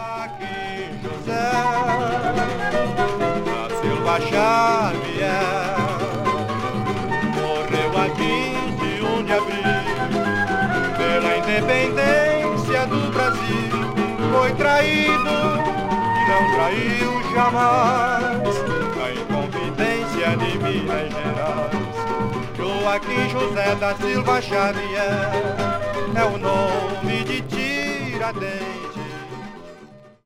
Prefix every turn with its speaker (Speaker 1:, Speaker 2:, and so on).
Speaker 1: Joaquim José da Silva Xavier morreu a 21 de abril pela independência do Brasil. Foi traído e não traiu jamais a inconfidência de Minas Gerais. Joaquim José da Silva Xavier é o nome de Tiradentes